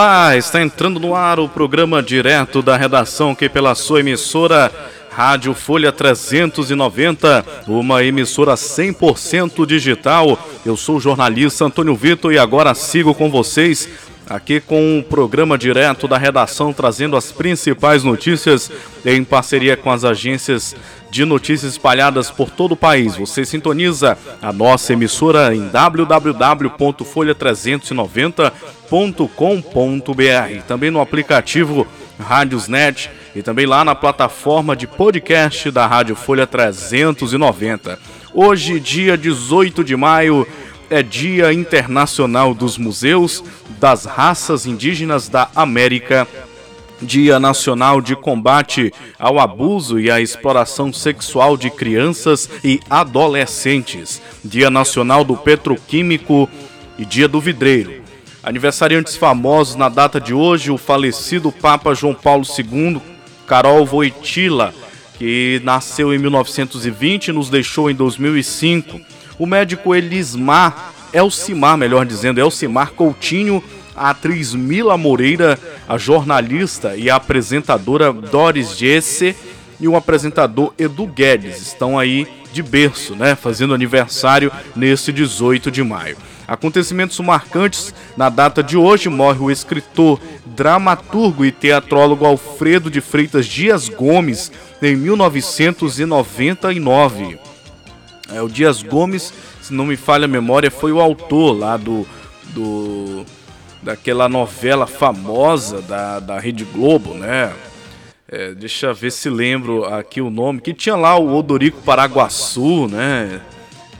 Olá, está entrando no ar o programa direto da redação que pela sua emissora Rádio Folha 390, uma emissora 100% digital. Eu sou o jornalista Antônio Vitor e agora sigo com vocês aqui com o programa direto da redação trazendo as principais notícias em parceria com as agências de notícias espalhadas por todo o país. Você sintoniza a nossa emissora em www.folha390.com.br, também no aplicativo Rádiosnet e também lá na plataforma de podcast da Rádio Folha 390. Hoje, dia 18 de maio, é Dia Internacional dos Museus das Raças Indígenas da América Dia Nacional de Combate ao Abuso e à Exploração Sexual de Crianças e Adolescentes, Dia Nacional do Petroquímico e Dia do Vidreiro. Aniversariantes famosos na data de hoje, o falecido Papa João Paulo II, Carol Voitila, que nasceu em 1920 e nos deixou em 2005. O médico Elismar, Elcimar, melhor dizendo, Elcimar Coutinho, a atriz Mila Moreira, a jornalista e a apresentadora Doris Jesse e o apresentador Edu Guedes estão aí de berço, né, fazendo aniversário nesse 18 de maio. Acontecimentos marcantes na data de hoje morre o escritor, dramaturgo e teatrólogo Alfredo de Freitas Dias Gomes em 1999. É, o Dias Gomes, se não me falha a memória, foi o autor lá do, do daquela novela famosa da, da Rede Globo, né? É, deixa eu ver se lembro aqui o nome, que tinha lá o Odorico Paraguaçu, né?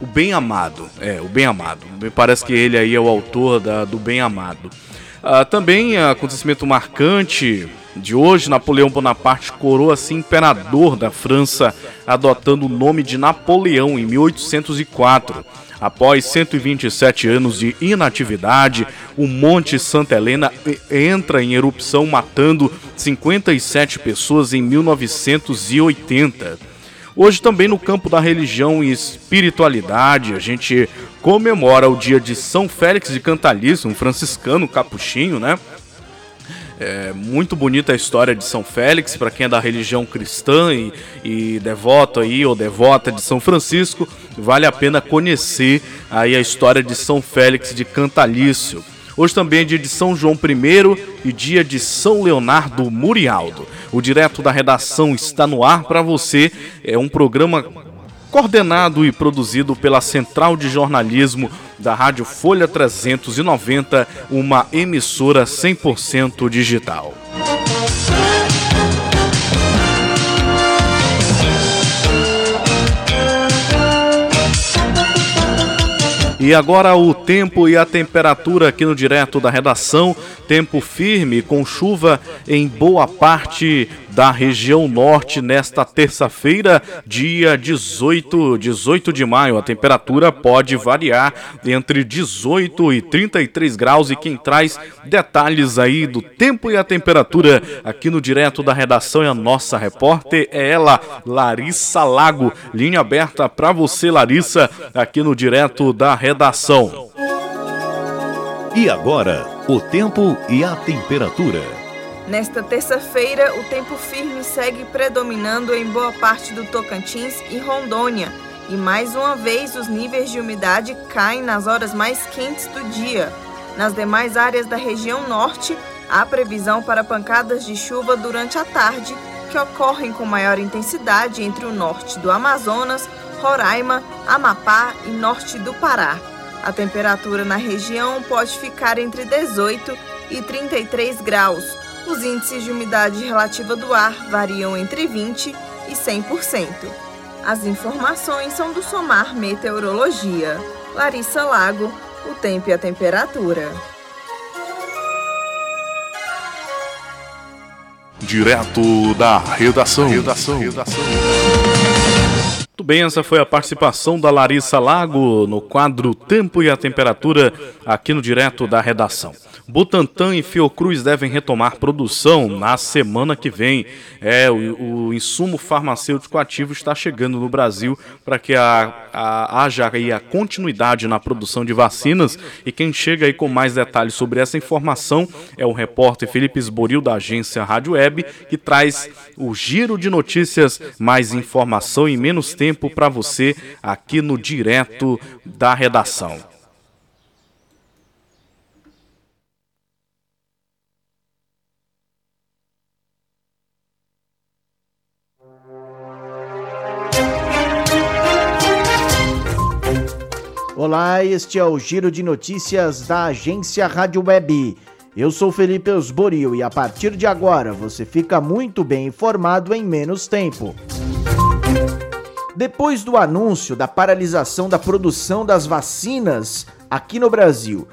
O Bem Amado, é, o Bem Amado. Me parece que ele aí é o autor da, do Bem Amado. Ah, também acontecimento marcante de hoje, Napoleão Bonaparte coroa-se imperador da França, adotando o nome de Napoleão em 1804. Após 127 anos de inatividade, o Monte Santa Helena entra em erupção, matando 57 pessoas em 1980. Hoje, também no campo da religião e espiritualidade, a gente comemora o dia de São Félix de Cantalice, um franciscano capuchinho, né? É muito bonita a história de São Félix, para quem é da religião cristã e, e, devoto aí, ou devota de São Francisco, vale a pena conhecer aí a história de São Félix de Cantalício. Hoje também é dia de São João I e dia de São Leonardo Murialdo. O direto da redação está no ar para você. É um programa coordenado e produzido pela Central de Jornalismo da Rádio Folha 390, uma emissora 100% digital. E agora o tempo e a temperatura aqui no direto da redação. Tempo firme com chuva em boa parte da região norte nesta terça-feira, dia 18, 18 de maio. A temperatura pode variar entre 18 e 33 graus e quem traz detalhes aí do tempo e a temperatura aqui no direto da redação é a nossa repórter, é ela, Larissa Lago. Linha aberta para você, Larissa, aqui no direto da redação. E agora, o tempo e a temperatura. Nesta terça-feira, o tempo firme segue predominando em boa parte do Tocantins e Rondônia, e mais uma vez os níveis de umidade caem nas horas mais quentes do dia. Nas demais áreas da região norte, há previsão para pancadas de chuva durante a tarde, que ocorrem com maior intensidade entre o norte do Amazonas, Roraima, Amapá e norte do Pará. A temperatura na região pode ficar entre 18 e 33 graus. Os índices de umidade relativa do ar variam entre 20 e 100%. As informações são do Somar Meteorologia. Larissa Lago, o tempo e a temperatura. Direto da redação. redação. redação. Muito bem, essa foi a participação da Larissa Lago no quadro Tempo e a Temperatura aqui no Direto da Redação. Butantan e Fiocruz devem retomar produção na semana que vem. É, o, o insumo farmacêutico ativo está chegando no Brasil para que a, a, haja aí a continuidade na produção de vacinas. E quem chega aí com mais detalhes sobre essa informação é o repórter Felipe Esboril, da agência Rádio Web, que traz o giro de notícias, mais informação e menos tempo para você aqui no Direto da Redação. Olá, este é o Giro de Notícias da agência Rádio Web. Eu sou Felipe Osborio e a partir de agora você fica muito bem informado em menos tempo. Depois do anúncio da paralisação da produção das vacinas aqui no Brasil,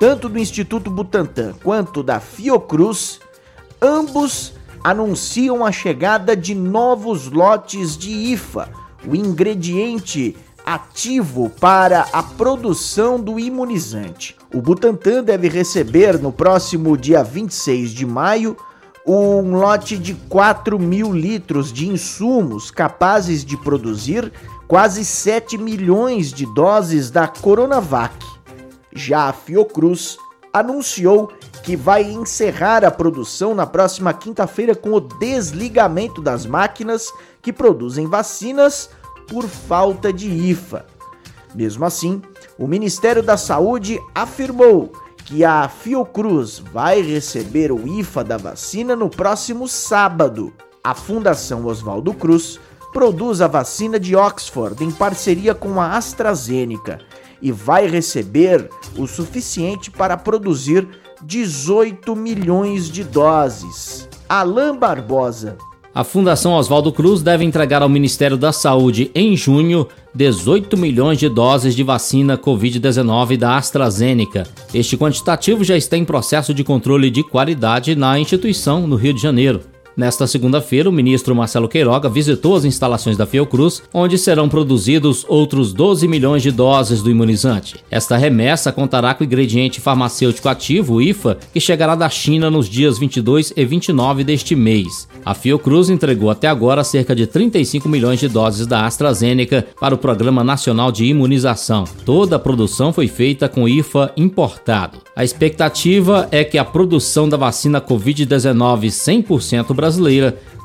tanto do Instituto Butantan quanto da Fiocruz, ambos anunciam a chegada de novos lotes de IFA, o ingrediente ativo para a produção do imunizante. O Butantan deve receber no próximo dia 26 de maio um lote de 4 mil litros de insumos capazes de produzir quase 7 milhões de doses da Coronavac. Já a Fiocruz anunciou que vai encerrar a produção na próxima quinta-feira com o desligamento das máquinas que produzem vacinas por falta de IFA. Mesmo assim, o Ministério da Saúde afirmou que a Fiocruz vai receber o IFA da vacina no próximo sábado. A Fundação Oswaldo Cruz produz a vacina de Oxford em parceria com a AstraZeneca e vai receber o suficiente para produzir 18 milhões de doses. Alain Barbosa, a Fundação Oswaldo Cruz deve entregar ao Ministério da Saúde em junho 18 milhões de doses de vacina Covid-19 da AstraZeneca. Este quantitativo já está em processo de controle de qualidade na instituição no Rio de Janeiro. Nesta segunda-feira, o ministro Marcelo Queiroga visitou as instalações da Fiocruz, onde serão produzidos outros 12 milhões de doses do imunizante. Esta remessa contará com o ingrediente farmacêutico ativo, o IFA, que chegará da China nos dias 22 e 29 deste mês. A Fiocruz entregou até agora cerca de 35 milhões de doses da AstraZeneca para o Programa Nacional de Imunização. Toda a produção foi feita com IFA importado. A expectativa é que a produção da vacina Covid-19 100% brasileira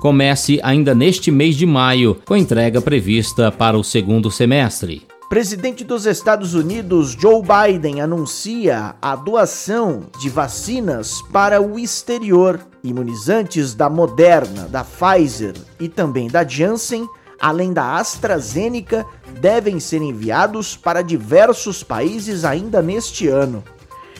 comece ainda neste mês de maio, com entrega prevista para o segundo semestre. Presidente dos Estados Unidos Joe Biden anuncia a doação de vacinas para o exterior. Imunizantes da Moderna, da Pfizer e também da Janssen, além da AstraZeneca, devem ser enviados para diversos países ainda neste ano.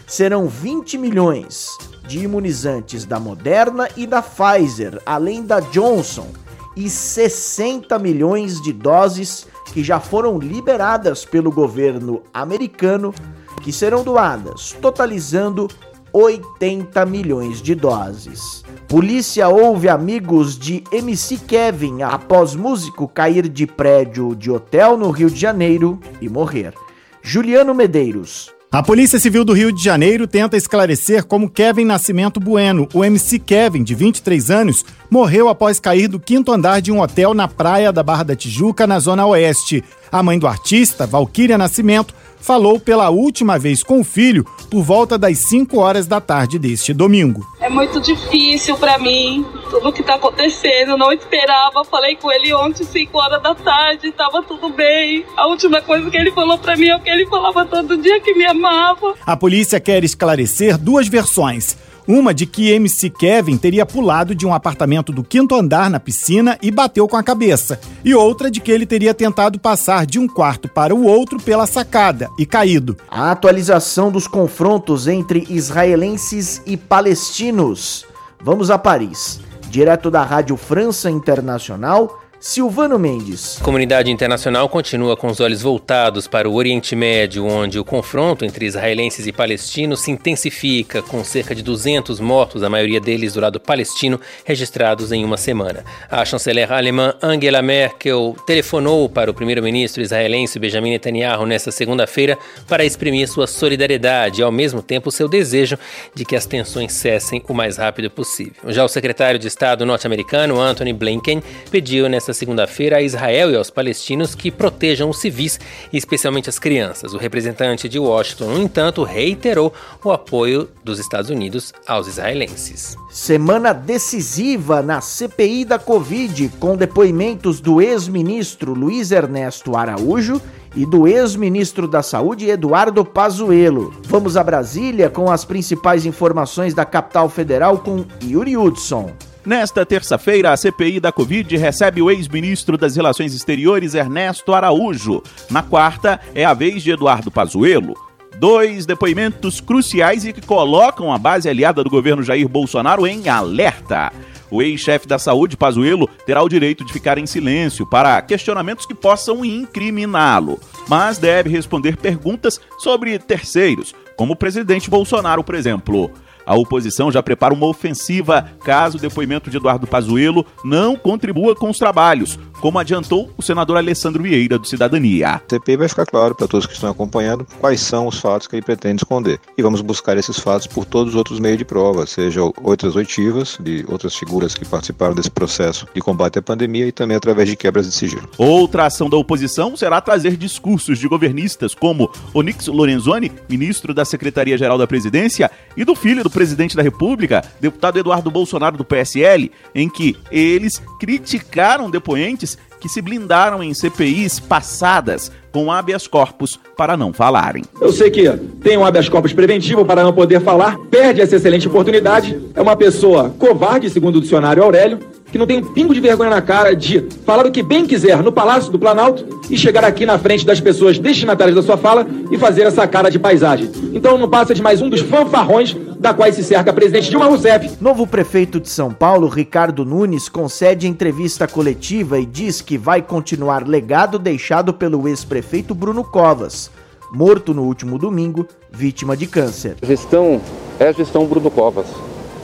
Serão 20 milhões de imunizantes da Moderna e da Pfizer, além da Johnson, e 60 milhões de doses que já foram liberadas pelo governo americano, que serão doadas, totalizando 80 milhões de doses. Polícia ouve amigos de MC Kevin após músico cair de prédio de hotel no Rio de Janeiro e morrer. Juliano Medeiros. A Polícia Civil do Rio de Janeiro tenta esclarecer como Kevin Nascimento Bueno, o MC Kevin, de 23 anos, morreu após cair do quinto andar de um hotel na praia da Barra da Tijuca, na Zona Oeste. A mãe do artista, Valquíria Nascimento, falou pela última vez com o filho por volta das 5 horas da tarde deste domingo. É muito difícil para mim tudo o que tá acontecendo. Não esperava. Falei com ele ontem, 5 horas da tarde, tava tudo bem. A última coisa que ele falou para mim é o que ele falava todo dia que me amava. A polícia quer esclarecer duas versões. Uma de que MC Kevin teria pulado de um apartamento do quinto andar na piscina e bateu com a cabeça. E outra de que ele teria tentado passar de um quarto para o outro pela sacada e caído. A atualização dos confrontos entre israelenses e palestinos. Vamos a Paris. Direto da Rádio França Internacional. Silvano Mendes. A comunidade internacional continua com os olhos voltados para o Oriente Médio, onde o confronto entre israelenses e palestinos se intensifica, com cerca de 200 mortos, a maioria deles do lado palestino, registrados em uma semana. A chanceler alemã Angela Merkel telefonou para o primeiro-ministro israelense Benjamin Netanyahu nesta segunda-feira para exprimir sua solidariedade e, ao mesmo tempo, seu desejo de que as tensões cessem o mais rápido possível. Já o secretário de Estado norte-americano, Anthony Blinken, pediu nesta segunda-feira a Israel e aos palestinos que protejam os civis, especialmente as crianças. O representante de Washington, no entanto, reiterou o apoio dos Estados Unidos aos israelenses. Semana decisiva na CPI da Covid, com depoimentos do ex-ministro Luiz Ernesto Araújo e do ex-ministro da Saúde Eduardo Pazuello. Vamos a Brasília com as principais informações da capital federal com Yuri Hudson. Nesta terça-feira, a CPI da Covid recebe o ex-ministro das Relações Exteriores Ernesto Araújo. Na quarta, é a vez de Eduardo Pazuello. Dois depoimentos cruciais e que colocam a base aliada do governo Jair Bolsonaro em alerta. O ex-chefe da saúde, Pazuello, terá o direito de ficar em silêncio para questionamentos que possam incriminá-lo, mas deve responder perguntas sobre terceiros, como o presidente Bolsonaro, por exemplo. A oposição já prepara uma ofensiva caso o depoimento de Eduardo Pazuello não contribua com os trabalhos, como adiantou o senador Alessandro Vieira, do Cidadania. A CPI vai ficar claro para todos que estão acompanhando quais são os fatos que ele pretende esconder. E vamos buscar esses fatos por todos os outros meios de prova, seja outras oitivas de outras figuras que participaram desse processo de combate à pandemia e também através de quebras de sigilo. Outra ação da oposição será trazer discursos de governistas como Onix Lorenzoni, ministro da Secretaria-Geral da Presidência, e do filho do presidente da República, deputado Eduardo Bolsonaro do PSL, em que eles criticaram depoentes que se blindaram em CPIs passadas com habeas corpus para não falarem. Eu sei que tem um habeas corpus preventivo para não poder falar, perde essa excelente oportunidade, é uma pessoa covarde, segundo o dicionário Aurélio, que não tem um pingo de vergonha na cara de falar o que bem quiser no Palácio do Planalto e chegar aqui na frente das pessoas destinatárias da sua fala e fazer essa cara de paisagem. Então não passa de mais um dos fanfarrões da qual se cerca a presidente Dilma Rousseff. Novo prefeito de São Paulo, Ricardo Nunes, concede entrevista coletiva e diz que vai continuar legado deixado pelo ex-prefeito Bruno Covas, morto no último domingo, vítima de câncer. A gestão é a gestão Bruno Covas,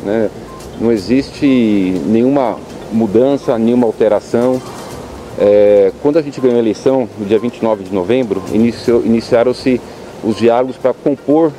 né? Não existe nenhuma mudança, nenhuma alteração. É, quando a gente ganhou a eleição, no dia 29 de novembro, iniciaram-se os diálogos para compor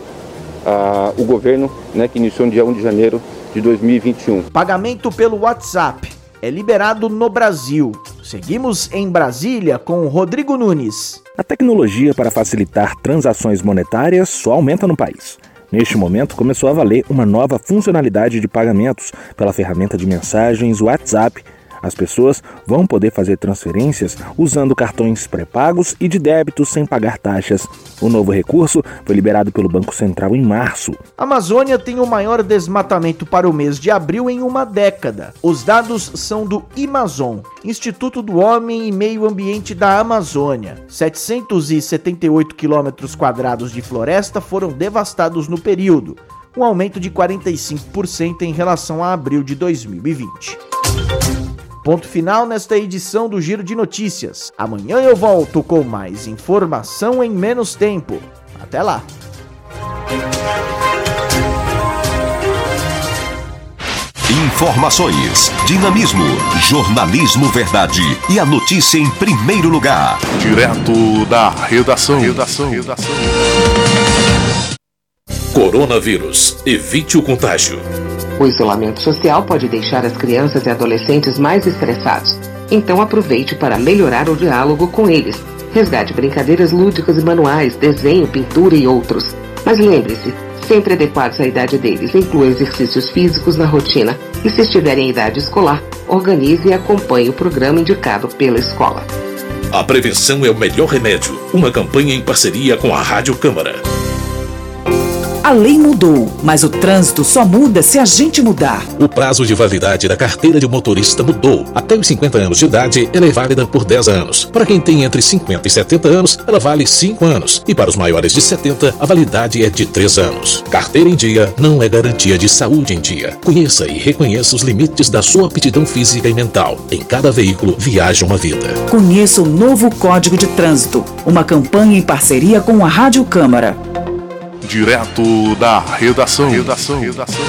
ah, o governo né, que iniciou no dia 1 de janeiro de 2021. Pagamento pelo WhatsApp é liberado no Brasil. Seguimos em Brasília com Rodrigo Nunes. A tecnologia para facilitar transações monetárias só aumenta no país. Neste momento, começou a valer uma nova funcionalidade de pagamentos pela ferramenta de mensagens WhatsApp As pessoas vão poder fazer transferências usando cartões pré-pagos e de débito sem pagar taxas. O novo recurso foi liberado pelo Banco Central em março. A Amazônia tem o maior desmatamento para o mês de abril em uma década. Os dados são do Amazon, Instituto do Homem e Meio Ambiente da Amazônia. 778 quilômetros quadrados de floresta foram devastados no período, um aumento de 45% em relação a abril de 2020. Ponto final nesta edição do Giro de Notícias. Amanhã eu volto com mais informação em menos tempo. Até lá! Informações, dinamismo, jornalismo verdade e a notícia em primeiro lugar. Direto da redação. Redação. redação. Coronavírus. Evite o contágio. O isolamento social pode deixar as crianças e adolescentes mais estressados. Então aproveite para melhorar o diálogo com eles. Resgate brincadeiras lúdicas e manuais, desenho, pintura e outros. Mas lembre-se, sempre adequados à idade deles. Inclua exercícios físicos na rotina e, se estiverem em idade escolar, organize e acompanhe o programa indicado pela escola. A prevenção é o melhor remédio. Uma campanha em parceria com a Rádio Câmara. A lei mudou, mas o trânsito só muda se a gente mudar. O prazo de validade da carteira de motorista mudou. Até os 50 anos de idade, ela é válida por 10 anos. Para quem tem entre 50 e 70 anos, ela vale 5 anos. E para os maiores de 70, a validade é de 3 anos. Carteira em dia não é garantia de saúde em dia. Conheça e reconheça os limites da sua aptidão física e mental. Em cada veículo, viaja uma vida. Conheça o novo Código de Trânsito, uma campanha em parceria com a Rádio Câmara. Direto da redação. Redação. redação.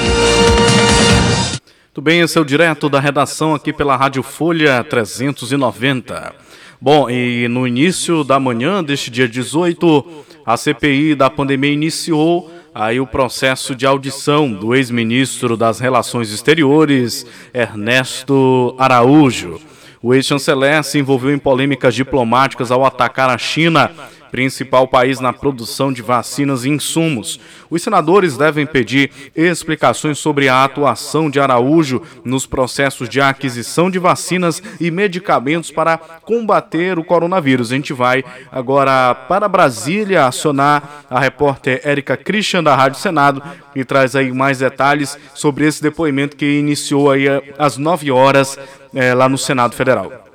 Tudo bem, esse é o direto da redação aqui pela Rádio Folha 390. Bom, e no início da manhã deste dia 18, a CPI da pandemia iniciou aí o processo de audição do ex-ministro das Relações Exteriores, Ernesto Araújo. O ex-chanceler se envolveu em polêmicas diplomáticas ao atacar a China principal país na produção de vacinas e insumos. Os senadores devem pedir explicações sobre a atuação de Araújo nos processos de aquisição de vacinas e medicamentos para combater o coronavírus. A gente vai agora para Brasília acionar a repórter Érica Christian da Rádio Senado e traz aí mais detalhes sobre esse depoimento que iniciou aí às 9 horas é, lá no Senado Federal.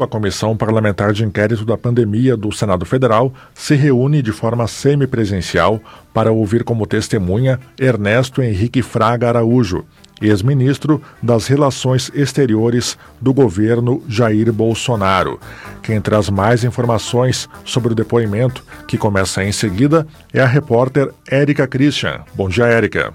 A Comissão Parlamentar de Inquérito da Pandemia do Senado Federal se reúne de forma semipresencial para ouvir como testemunha Ernesto Henrique Fraga Araújo, ex-ministro das Relações Exteriores do governo Jair Bolsonaro. Quem traz mais informações sobre o depoimento, que começa em seguida, é a repórter Érica Christian. Bom dia, Érica.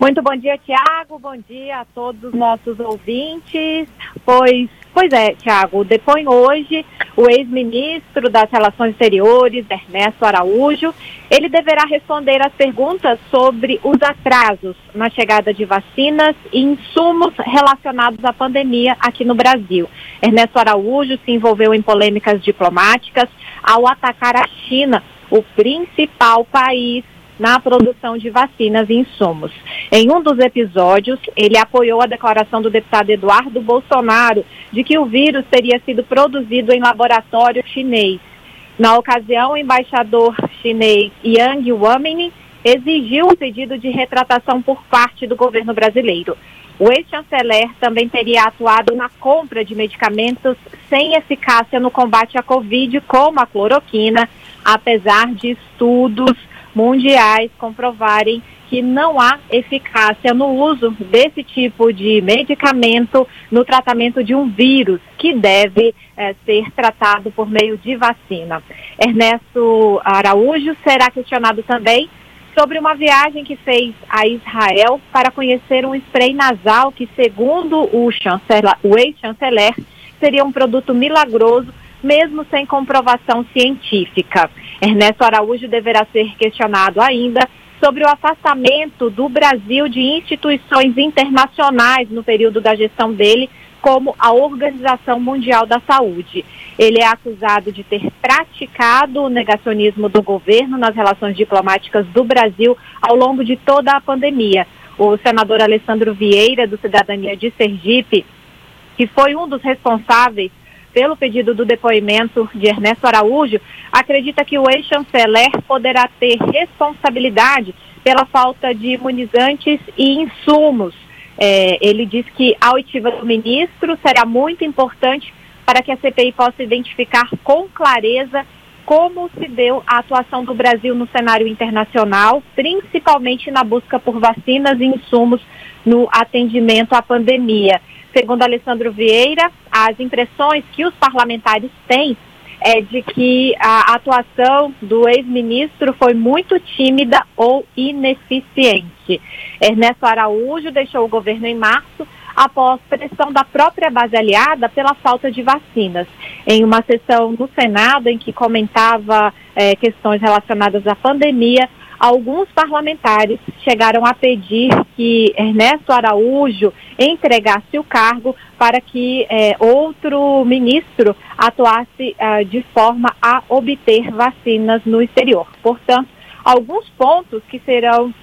Muito bom dia, Tiago. Bom dia a todos os nossos ouvintes. Pois Pois é, Tiago, depõe hoje o ex-ministro das Relações Exteriores, Ernesto Araújo. Ele deverá responder às perguntas sobre os atrasos na chegada de vacinas e insumos relacionados à pandemia aqui no Brasil. Ernesto Araújo se envolveu em polêmicas diplomáticas ao atacar a China, o principal país na produção de vacinas e insumos. Em um dos episódios, ele apoiou a declaração do deputado Eduardo Bolsonaro de que o vírus teria sido produzido em laboratório chinês. Na ocasião, o embaixador chinês Yang Waming exigiu um pedido de retratação por parte do governo brasileiro. O ex-chanceler também teria atuado na compra de medicamentos sem eficácia no combate à Covid, como a cloroquina, apesar de estudos mundiais comprovarem que não há eficácia no uso desse tipo de medicamento no tratamento de um vírus que deve é, ser tratado por meio de vacina. Ernesto Araújo será questionado também sobre uma viagem que fez a Israel para conhecer um spray nasal que, segundo o, o ex-chanceler, seria um produto milagroso mesmo sem comprovação científica. Ernesto Araújo deverá ser questionado ainda sobre o afastamento do Brasil de instituições internacionais no período da gestão dele, como a Organização Mundial da Saúde. Ele é acusado de ter praticado o negacionismo do governo nas relações diplomáticas do Brasil ao longo de toda a pandemia. O senador Alessandro Vieira, do Cidadania de Sergipe, que foi um dos responsáveis pelo pedido do depoimento de Ernesto Araújo, acredita que o ex-chanceler poderá ter responsabilidade pela falta de imunizantes e insumos. É, ele diz que a oitiva do ministro será muito importante para que a CPI possa identificar com clareza como se deu a atuação do Brasil no cenário internacional, principalmente na busca por vacinas e insumos no atendimento à pandemia. Segundo Alessandro Vieira, as impressões que os parlamentares têm é de que a atuação do ex-ministro foi muito tímida ou ineficiente. Ernesto Araújo deixou o governo em março após pressão da própria base aliada pela falta de vacinas. Em uma sessão no Senado em que comentava é, questões relacionadas à pandemia, alguns parlamentares chegaram a pedir que Ernesto Araújo entregasse o cargo para que é, outro ministro atuasse é, de forma a obter vacinas no exterior. Portanto, alguns pontos que serão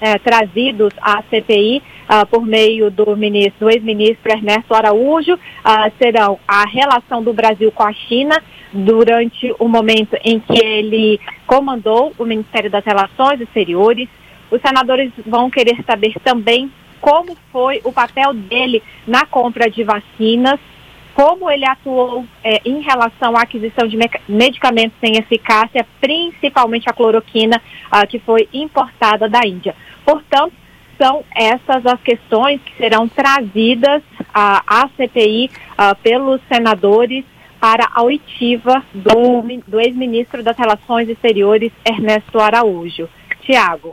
é, trazidos à CPI uh, por meio do, ministro, do ex-ministro Ernesto Araújo uh, serão a relação do Brasil com a China durante o momento em que ele comandou o Ministério das Relações Exteriores. Os senadores vão querer saber também como foi o papel dele na compra de vacinas, como ele atuou é, em relação à aquisição de medicamentos sem eficácia, principalmente a cloroquina, uh, que foi importada da Índia. Portanto, são essas as questões que serão trazidas uh, à CPI uh, pelos senadores para a oitiva do, do ex-ministro das Relações Exteriores, Ernesto Araújo. Tiago.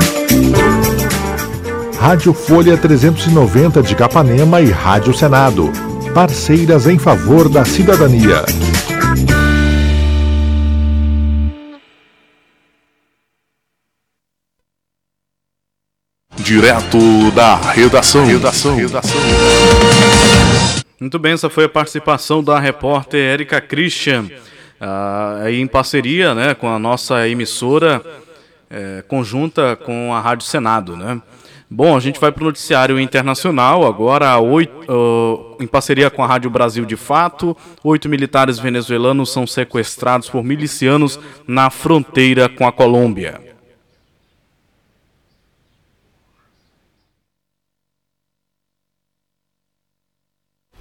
Rádio Folha 390 de Capanema e Rádio Senado. Parceiras em favor da cidadania. Direto da redação. redação. redação. Muito bem, essa foi a participação da repórter Érica Christian, uh, em parceria né, com a nossa emissora é, conjunta com a Rádio Senado. Né? Bom, a gente vai para o noticiário internacional agora, oito, uh, em parceria com a Rádio Brasil de Fato. Oito militares venezuelanos são sequestrados por milicianos na fronteira com a Colômbia.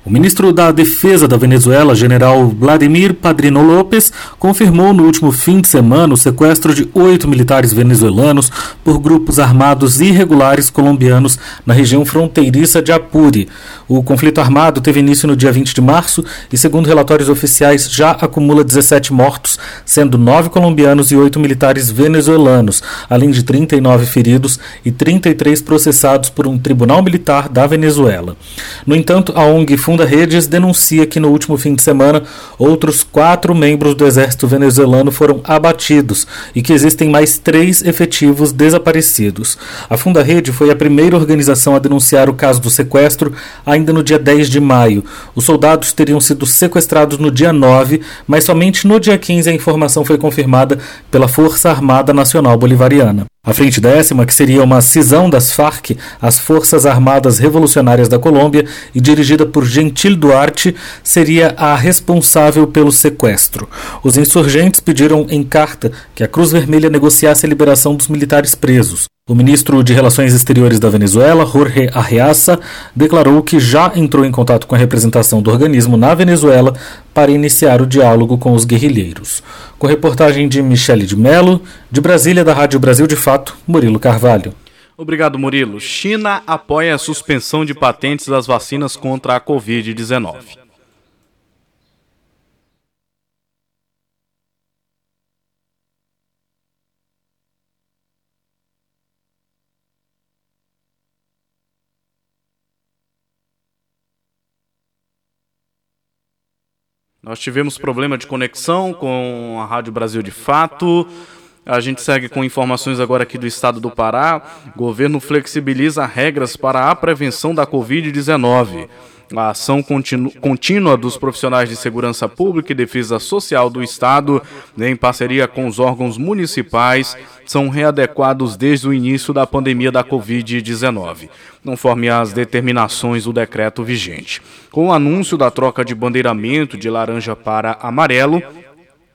O ministro da Defesa da Venezuela, general Vladimir Padrino López, confirmou no último fim de semana o sequestro de oito militares venezuelanos por grupos armados irregulares colombianos na região fronteiriça de Apure. O conflito armado teve início no dia 20 de março e, segundo relatórios oficiais, já acumula 17 mortos, sendo nove colombianos e oito militares venezuelanos, além de 39 feridos e 33 processados por um tribunal militar da Venezuela. No entanto, a ONG Funda Redes denuncia que no último fim de semana outros quatro membros do exército venezuelano foram abatidos e que existem mais três efetivos desaparecidos. A Funda Rede foi a primeira organização a denunciar o caso do sequestro ainda no dia 10 de maio. Os soldados teriam sido sequestrados no dia 9, mas somente no dia 15 a informação foi confirmada pela Força Armada Nacional Bolivariana. A Frente Décima, que seria uma cisão das FARC, as Forças Armadas Revolucionárias da Colômbia, e dirigida por Gentil Duarte, seria a responsável pelo sequestro. Os insurgentes pediram em carta que a Cruz Vermelha negociasse a liberação dos militares presos. O ministro de Relações Exteriores da Venezuela, Jorge Arreaça, declarou que já entrou em contato com a representação do organismo na Venezuela para iniciar o diálogo com os guerrilheiros. Com reportagem de Michele de Mello, de Brasília, da Rádio Brasil de Fato, Murilo Carvalho. Obrigado, Murilo. China apoia a suspensão de patentes das vacinas contra a Covid-19. Nós tivemos problema de conexão com a Rádio Brasil de Fato. A gente segue com informações agora aqui do estado do Pará. governo flexibiliza regras para a prevenção da Covid-19. A ação contínua dos profissionais de segurança pública e defesa social do Estado, em parceria com os órgãos municipais, são readequados desde o início da pandemia da Covid-19, conforme as determinações do decreto vigente. Com o anúncio da troca de bandeiramento de laranja para amarelo,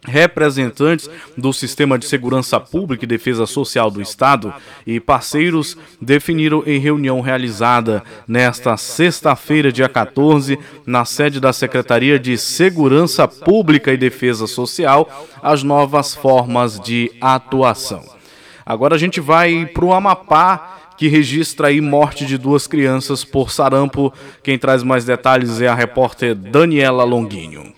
representantes do Sistema de Segurança Pública e Defesa Social do Estado e parceiros definiram em reunião realizada nesta sexta-feira, dia 14, na sede da Secretaria de Segurança Pública e Defesa Social, as novas formas de atuação. Agora a gente vai para o Amapá que registra aí morte de duas crianças por sarampo. Quem traz mais detalhes é a repórter Daniela Longuinho.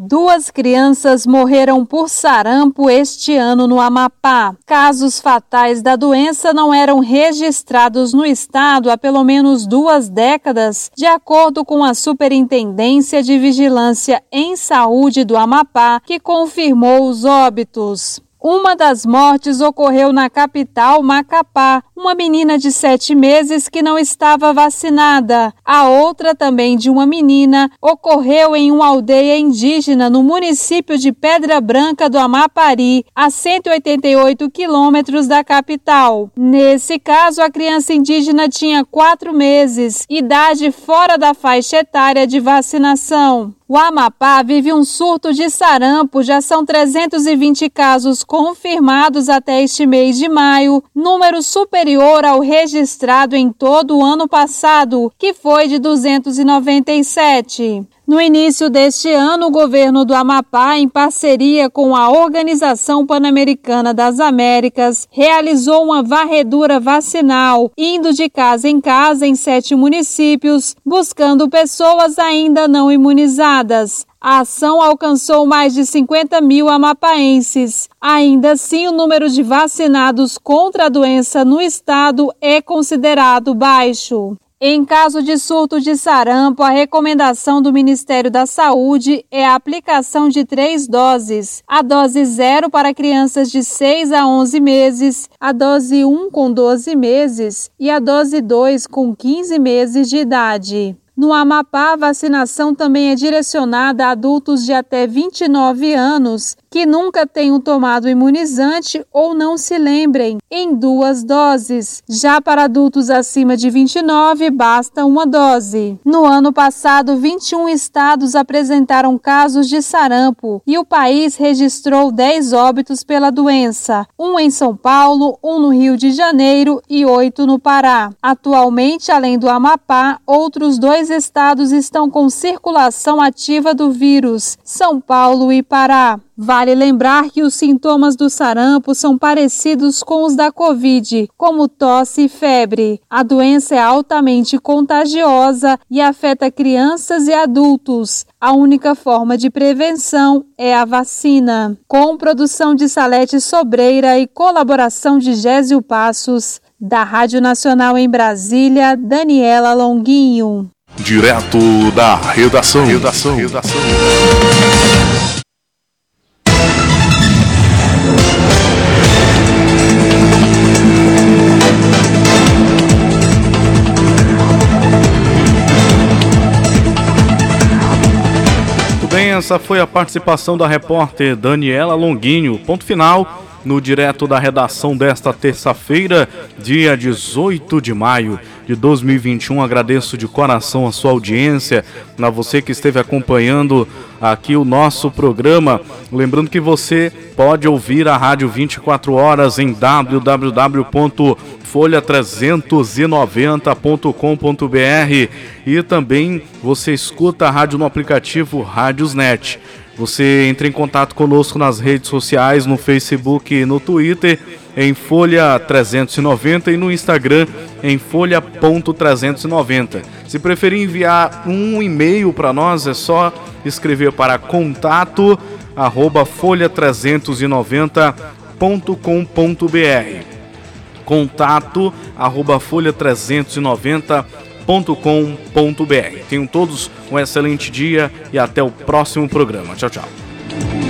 Duas crianças morreram por sarampo este ano no Amapá. Casos fatais da doença não eram registrados no estado há pelo menos duas décadas, de acordo com a Superintendência de Vigilância em Saúde do Amapá, que confirmou os óbitos. Uma das mortes ocorreu na capital, Macapá, uma menina de sete meses que não estava vacinada. A outra, também de uma menina, ocorreu em uma aldeia indígena no município de Pedra Branca do Amapari, a 188 quilômetros da capital. Nesse caso, a criança indígena tinha quatro meses, idade fora da faixa etária de vacinação. O Amapá vive um surto de sarampo, já são 320 casos confirmados até este mês de maio, número superior ao registrado em todo o ano passado, que foi de 297. No início deste ano, o governo do Amapá, em parceria com a Organização Pan-Americana das Américas, realizou uma varredura vacinal, indo de casa em casa em sete municípios, buscando pessoas ainda não imunizadas. A ação alcançou mais de 50 mil amapaenses. Ainda assim, o número de vacinados contra a doença no estado é considerado baixo. Em caso de surto de sarampo, a recomendação do Ministério da Saúde é a aplicação de três doses: a dose 0 para crianças de 6 a 11 meses, a dose 1 com 12 meses e a dose 2 com 15 meses de idade. No Amapá, a vacinação também é direcionada a adultos de até 29 anos que nunca tenham tomado imunizante ou não se lembrem, em duas doses. Já para adultos acima de 29, basta uma dose. No ano passado, 21 estados apresentaram casos de sarampo e o país registrou 10 óbitos pela doença, um em São Paulo, um no Rio de Janeiro e oito no Pará. Atualmente, além do Amapá, outros dois estados estão com circulação ativa do vírus, São Paulo e Pará. Vale lembrar que os sintomas do sarampo são parecidos com os da Covid, como tosse e febre. A doença é altamente contagiosa e afeta crianças e adultos. A única forma de prevenção é a vacina. Com produção de Salete Sobreira e colaboração de Gésio Passos, da Rádio Nacional em Brasília, Daniela Longuinho. Direto da redação. Redação. redação. bem, essa foi a participação da repórter Daniela Longuinho. Ponto final no direto da redação desta terça-feira, dia 18 de maio de 2021. Agradeço de coração a sua audiência, a você que esteve acompanhando aqui o nosso programa. Lembrando que você pode ouvir a rádio 24 horas em www.folha390.com.br e também você escuta a rádio no aplicativo Rádiosnet. Você entra em contato conosco nas redes sociais, no Facebook e no Twitter, em Folha 390 e no Instagram, em folha.390. Se preferir enviar um e-mail para nós, é só escrever para contato arroba folha390.com.br contato arroba folha390.com.br www.radiofolha.com.br. Tenham todos um excelente dia e até o próximo programa. Tchau, tchau.